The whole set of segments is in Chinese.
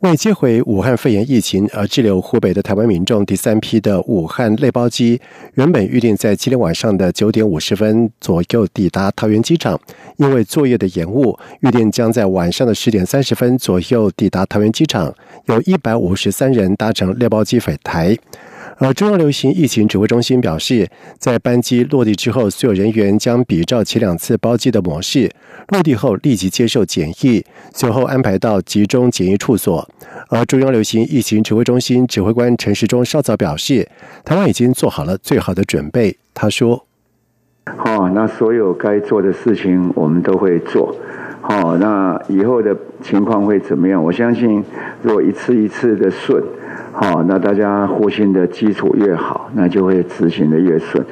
为接回武汉肺炎疫情而滞留湖北的台湾民众第三批的武汉类包机，原本预定在今天晚上的九点五十分左右抵达桃园机场，因为作业的延误，预定将在晚上的十点三十分左右抵达桃园机场，有一百五十三人搭乘内包机返台。而中央流行疫情指挥中心表示，在班机落地之后，所有人员将比照前两次包机的模式，落地后立即接受检疫，随后安排到集中检疫处所。而中央流行疫情指挥中心指挥官陈时中稍早表示，台湾已经做好了最好的准备。他说：“好，那所有该做的事情我们都会做。好，那以后的情况会怎么样？我相信，如果一次一次的顺。”好，那大家互信的基础越好，那就会执行的越顺。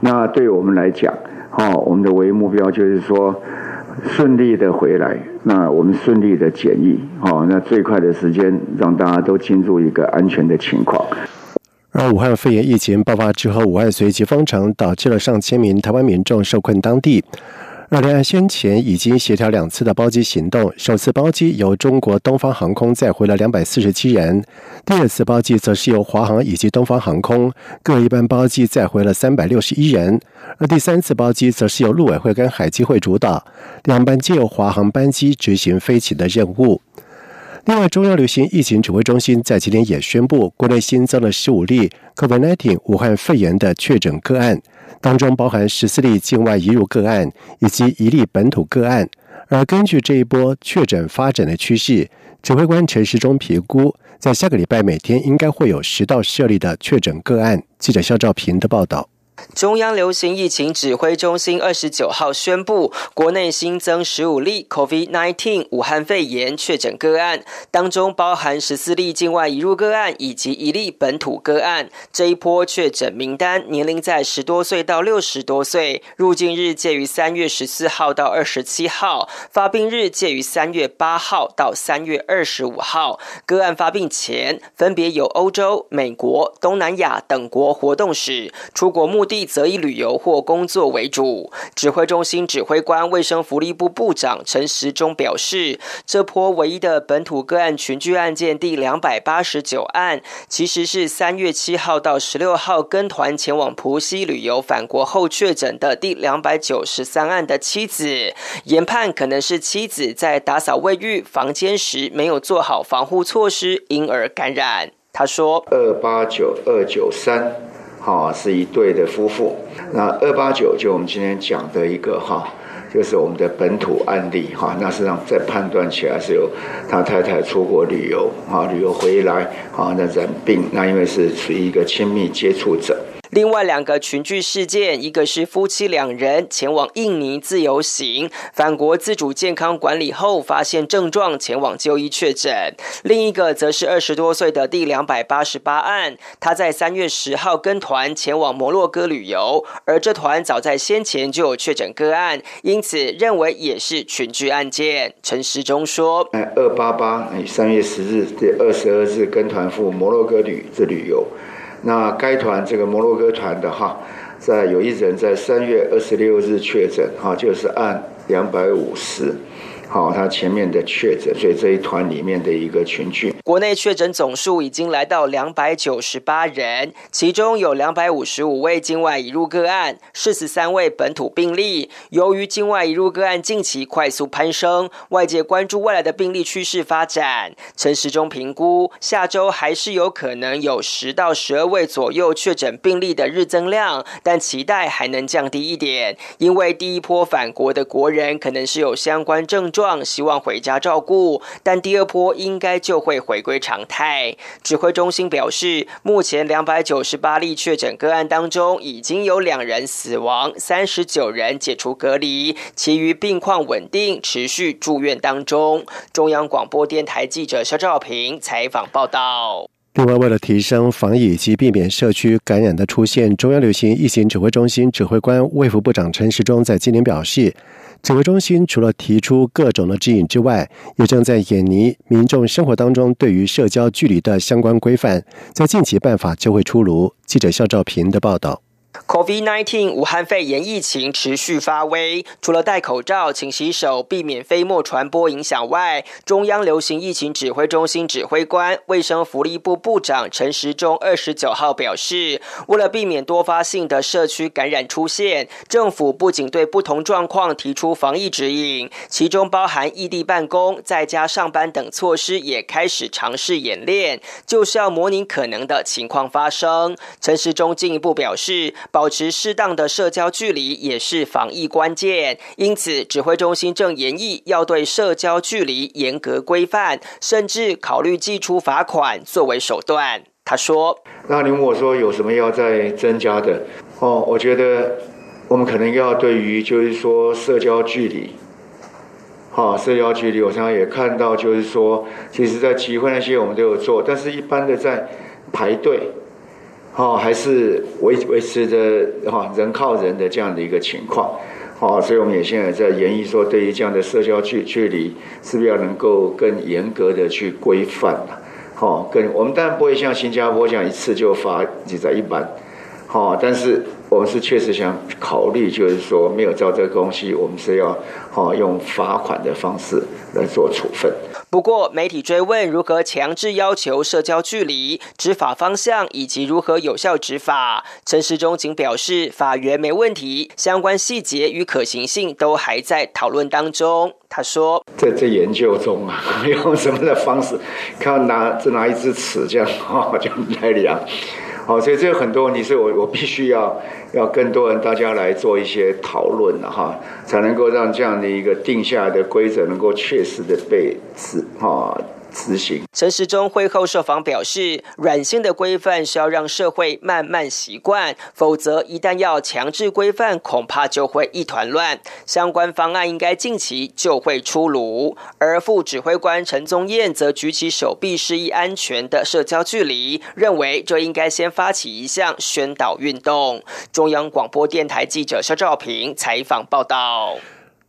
那对我们来讲，好，我们的唯一目标就是说顺利的回来，那我们顺利的检疫，好，那最快的时间让大家都进入一个安全的情况。而武汉肺炎疫情爆发之后，武汉随即封城，导致了上千名台湾民众受困当地。而两岸先前已经协调两次的包机行动，首次包机由中国东方航空载回了两百四十七人，第二次包机则是由华航以及东方航空各一班包机载回了三百六十一人，而第三次包机则是由陆委会跟海基会主导，两班皆由华航班机执行飞行的任务。另外，中央流行疫情指挥中心在今天也宣布，国内新增了十五例 COVID-19 武汉肺炎的确诊个案。当中包含十四例境外移入个案，以及一例本土个案。而根据这一波确诊发展的趋势，指挥官陈时中评估，在下个礼拜每天应该会有十到十二例的确诊个案。记者肖兆平的报道。中央流行疫情指挥中心二十九号宣布，国内新增十五例 COVID-19 武汉肺炎确诊个案，当中包含十四例境外移入个案以及一例本土个案。这一波确诊名单年龄在十多岁到六十多岁，入境日介于三月十四号到二十七号，发病日介于三月八号到三月二十五号。个案发病前分别有欧洲、美国、东南亚等国活动史，出国目。地则以旅游或工作为主。指挥中心指挥官、卫生福利部部长陈时中表示，这波唯一的本土个案群聚案件第两百八十九案，其实是三月七号到十六号跟团前往浦西旅游返国后确诊的第两百九十三案的妻子。研判可能是妻子在打扫卫浴房间时没有做好防护措施，因而感染。他说：“二八九二九三。”哈，是一对的夫妇。那二八九就我们今天讲的一个哈，就是我们的本土案例哈。那实际上在判断起来是有他太太出国旅游啊，旅游回来啊，那染病，那因为是属于一个亲密接触者。另外两个群聚事件，一个是夫妻两人前往印尼自由行，返国自主健康管理后发现症状，前往就医确诊；另一个则是二十多岁的第两百八十八案，他在三月十号跟团前往摩洛哥旅游，而这团早在先前就有确诊个案，因此认为也是群聚案件。陈时中说：“二八八，三月十日第二十二日跟团赴摩洛哥旅这旅游。”那该团这个摩洛哥团的哈，在有一人在三月二十六日确诊哈，就是按两百五十。好，他前面的确诊，所以这一团里面的一个群聚，国内确诊总数已经来到两百九十八人，其中有两百五十五位境外移入个案，四十三位本土病例。由于境外移入个案近期快速攀升，外界关注未来的病例趋势发展。陈时中评估，下周还是有可能有十到十二位左右确诊病例的日增量，但期待还能降低一点，因为第一波返国的国人可能是有相关症。状希望回家照顾，但第二波应该就会回回归常态。指挥中心表示，目前两百九十八例确诊个案当中，已经有两人死亡，三十九人解除隔离，其余病况稳定，持续住院当中。中央广播电台记者肖兆平采访报道。另外，为了提升防疫以及避免社区感染的出现，中央流行疫情指挥中心指挥官卫福部长陈时中在今年表示，指挥中心除了提出各种的指引之外，也正在演拟民众生活当中对于社交距离的相关规范，在近期办法就会出炉。记者肖兆平的报道。COVID-19 武汉肺炎疫情持续发威，除了戴口罩、勤洗手、避免飞沫传播影响外，中央流行疫情指挥中心指挥官、卫生福利部部长陈时中二十九号表示，为了避免多发性的社区感染出现，政府不仅对不同状况提出防疫指引，其中包含异地办公、在家上班等措施，也开始尝试演练，就是要模拟可能的情况发生。陈时中进一步表示。保持适当的社交距离也是防疫关键，因此指挥中心正研议要对社交距离严格规范，甚至考虑寄出罚款作为手段。他说：“那你问我说有什么要再增加的？哦，我觉得我们可能要对于就是说社交距离，好，社交距离，我常常也看到就是说，其实在集会那些我们都有做，但是一般的在排队。”哦，还是维维持着哈人靠人的这样的一个情况，哦，所以我们也现在在研议说，对于这样的社交距距离，是不是要能够更严格的去规范呢？好，更我们当然不会像新加坡这样一次就罚几在一般，好，但是。我们是确实想考虑，就是说没有照这个东西，我们是要好用罚款的方式来做处分。不过，媒体追问如何强制要求社交距离、执法方向以及如何有效执法，陈时中仅表示法源没问题，相关细节与可行性都还在讨论当中。他说：“在在研究中啊，用什么的方式，看拿这拿一支尺这样哈，就来量。”好，所以这有很多问题是我我必须要要更多人大家来做一些讨论了哈，才能够让这样的一个定下来的规则能够确实的被执哈。执行。陈时中会后受访表示，软性的规范是要让社会慢慢习惯，否则一旦要强制规范，恐怕就会一团乱。相关方案应该近期就会出炉。而副指挥官陈宗彦则举起手臂示意安全的社交距离，认为这应该先发起一项宣导运动。中央广播电台记者肖兆平采访报道。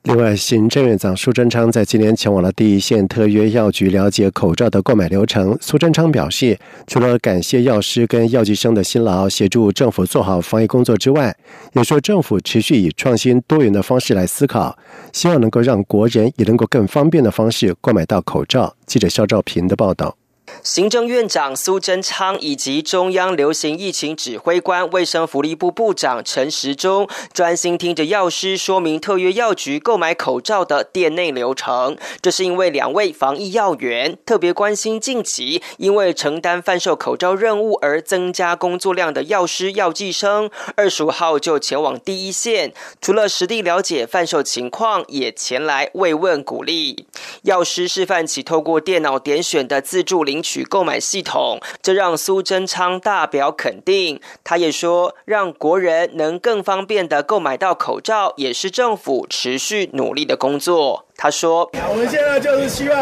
另外，行政院长苏贞昌在今年前往了第一线特约药局了解口罩的购买流程。苏贞昌表示，除了感谢药师跟药剂生的辛劳，协助政府做好防疫工作之外，也说政府持续以创新多元的方式来思考，希望能够让国人也能够更方便的方式购买到口罩。记者肖兆平的报道。行政院长苏贞昌以及中央流行疫情指挥官、卫生福利部部长陈时中专心听着药师说明特约药局购买口罩的店内流程。这是因为两位防疫要员特别关心近期因为承担贩售口罩任务而增加工作量的药师、药剂生，二十五号就前往第一线，除了实地了解贩售情况，也前来慰问鼓励。药师示范起透过电脑点选的自助领。取购买系统，这让苏贞昌大表肯定。他也说，让国人能更方便的购买到口罩，也是政府持续努力的工作。他说：“我们现在就是希望，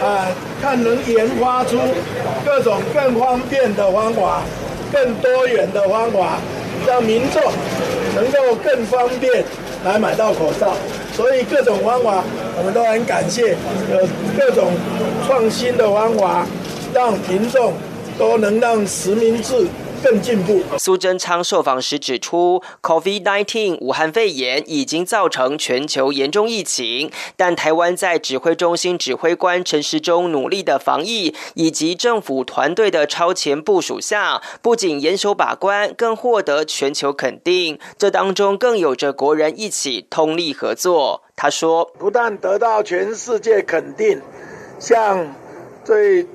啊，看能研发出各种更方便的方法，更多元的方法，让民众能够更方便来买到口罩。所以各种方法，我们都很感谢，有各种创新的方法。”让民众都能让实名制更进步。苏贞昌受访时指出，COVID-19 武汉肺炎已经造成全球严重疫情，但台湾在指挥中心指挥官陈时中努力的防疫，以及政府团队的超前部署下，不仅严守把关，更获得全球肯定。这当中更有着国人一起通力合作。他说：“不但得到全世界肯定，像最。”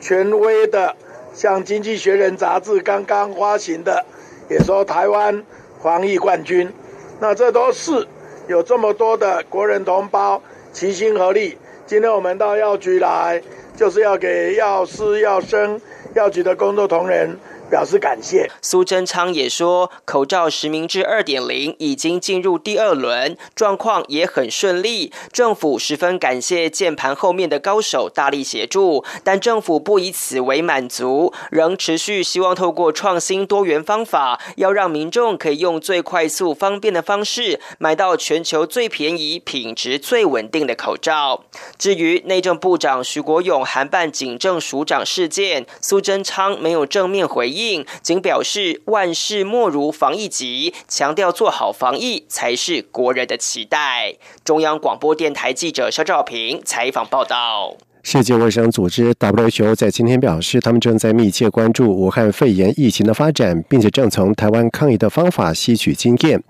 权威的，像《经济学人》杂志刚刚发行的，也说台湾防疫冠军。那这都是有这么多的国人同胞齐心合力。今天我们到药局来，就是要给药师、药生、药局的工作同仁表示感谢。苏贞昌也说，口罩实名制二点零已经进入第二轮，状况也很顺利。政府十分感谢键盘后面的高手大力协助，但政府不以此为满足，仍持续希望透过创新多元方法，要让民众可以用最快速方便的方式买到全球最便宜、品质最稳定的口罩。至于内政部长徐国勇函办警政署长事件，苏贞昌没有正面回应。应仅表示万事莫如防疫急，强调做好防疫才是国人的期待。中央广播电台记者肖兆平采访报道。世界卫生组织 WHO 在今天表示，他们正在密切关注武汉肺炎疫情的发展，并且正从台湾抗疫的方法吸取经验。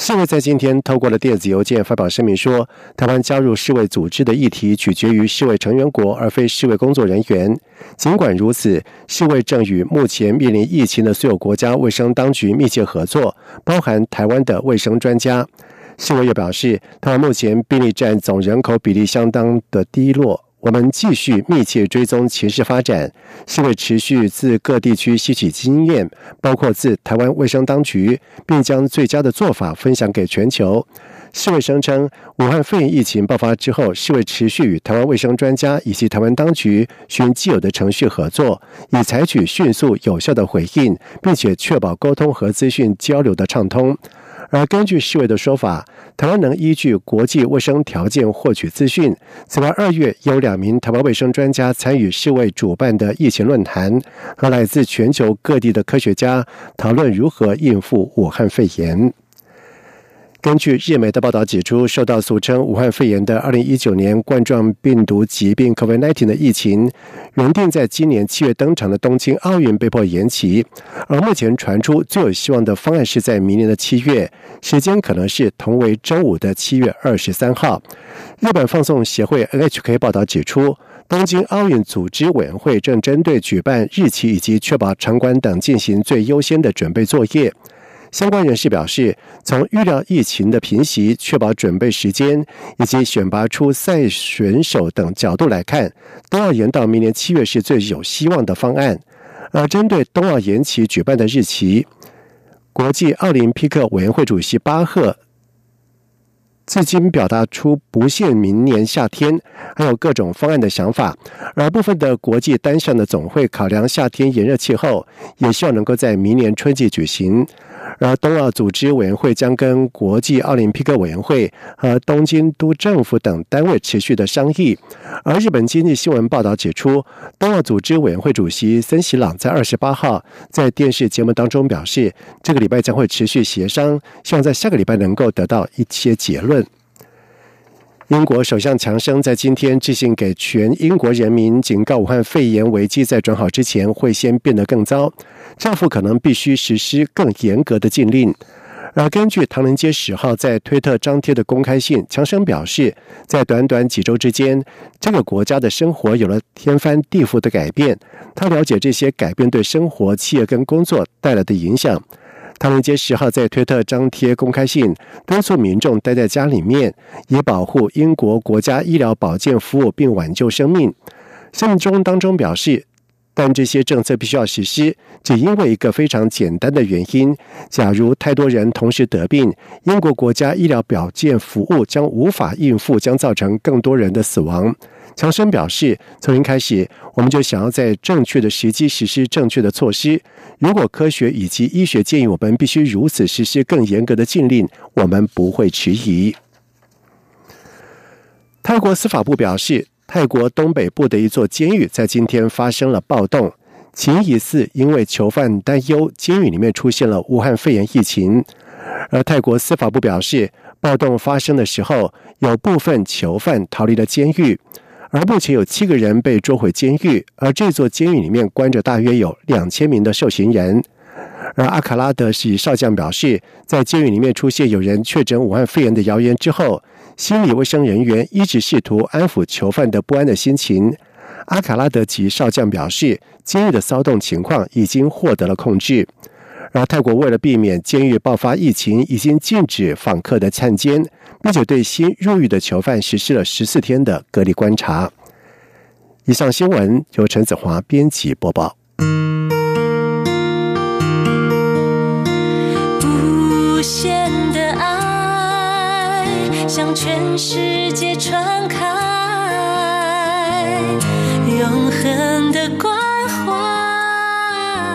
世卫在今天透过了电子邮件发表声明说，台湾加入世卫组织的议题取决于世卫成员国，而非世卫工作人员。尽管如此，世卫正与目前面临疫情的所有国家卫生当局密切合作，包含台湾的卫生专家。世卫又表示，台湾目前病例占总人口比例相当的低落。我们继续密切追踪情势发展，是为持续自各地区吸取经验，包括自台湾卫生当局，并将最佳的做法分享给全球。世卫声称，武汉肺炎疫情爆发之后，世卫持续与台湾卫生专家以及台湾当局循既有的程序合作，以采取迅速有效的回应，并且确保沟通和资讯交流的畅通。而根据世卫的说法，台湾能依据国际卫生条件获取资讯。此外，二月有两名台湾卫生专家参与世卫主办的疫情论坛，和来自全球各地的科学家讨论如何应付武汉肺炎。根据日媒的报道指出，受到俗称武汉肺炎的2019年冠状病毒疾病 （COVID-19） 的疫情，原定在今年七月登场的东京奥运被迫延期。而目前传出最有希望的方案是在明年的七月，时间可能是同为周五的七月二十三号。日本放送协会 NHK 报道指出，东京奥运组织委员会正针对举办日期以及确保场馆等进行最优先的准备作业。相关人士表示，从预料疫情的平息、确保准备时间以及选拔出赛选手等角度来看，冬奥延到明年七月是最有希望的方案。而针对冬奥延期举办的日期，国际奥林匹克委员会主席巴赫至今表达出不限明年夏天，还有各种方案的想法。而部分的国际单项的总会考量夏天炎热气候，也希望能够在明年春季举行。而冬奥组织委员会将跟国际奥林匹克委员会和东京都政府等单位持续的商议。而日本经济新闻报道指出，冬奥组织委员会主席森喜朗在二十八号在电视节目当中表示，这个礼拜将会持续协商，希望在下个礼拜能够得到一些结论。英国首相强生在今天致信给全英国人民，警告武汉肺炎危机在转好之前会先变得更糟，政府可能必须实施更严格的禁令。而根据唐人街十号在推特张贴的公开信，强生表示，在短短几周之间，这个国家的生活有了天翻地覆的改变。他了解这些改变对生活、企业跟工作带来的影响。唐人街十号在推特张贴公开信，敦促民众待在家里面，以保护英国国家医疗保健服务并挽救生命。信中当中表示，但这些政策必须要实施，只因为一个非常简单的原因：假如太多人同时得病，英国国家医疗保健服务将无法应付，将造成更多人的死亡。强生表示，从一开始，我们就想要在正确的时机实施正确的措施。如果科学以及医学建议我们必须如此实施更严格的禁令，我们不会迟疑。泰国司法部表示，泰国东北部的一座监狱在今天发生了暴动，其疑似因为囚犯担忧监狱里面出现了武汉肺炎疫情。而泰国司法部表示，暴动发生的时候，有部分囚犯逃离了监狱。而目前有七个人被捉回监狱，而这座监狱里面关着大约有两千名的受刑人。而阿卡拉德喜少将表示，在监狱里面出现有人确诊武汉肺炎的谣言之后，心理卫生人员一直试图安抚囚犯的不安的心情。阿卡拉德吉少将表示，监狱的骚动情况已经获得了控制。然后泰国为了避免监狱爆发疫情已经禁止访客的探监并且对新入狱的囚犯实施了十四天的隔离观察。以上新闻由陈子华编辑播报。无限的爱向全世界传开永恒的光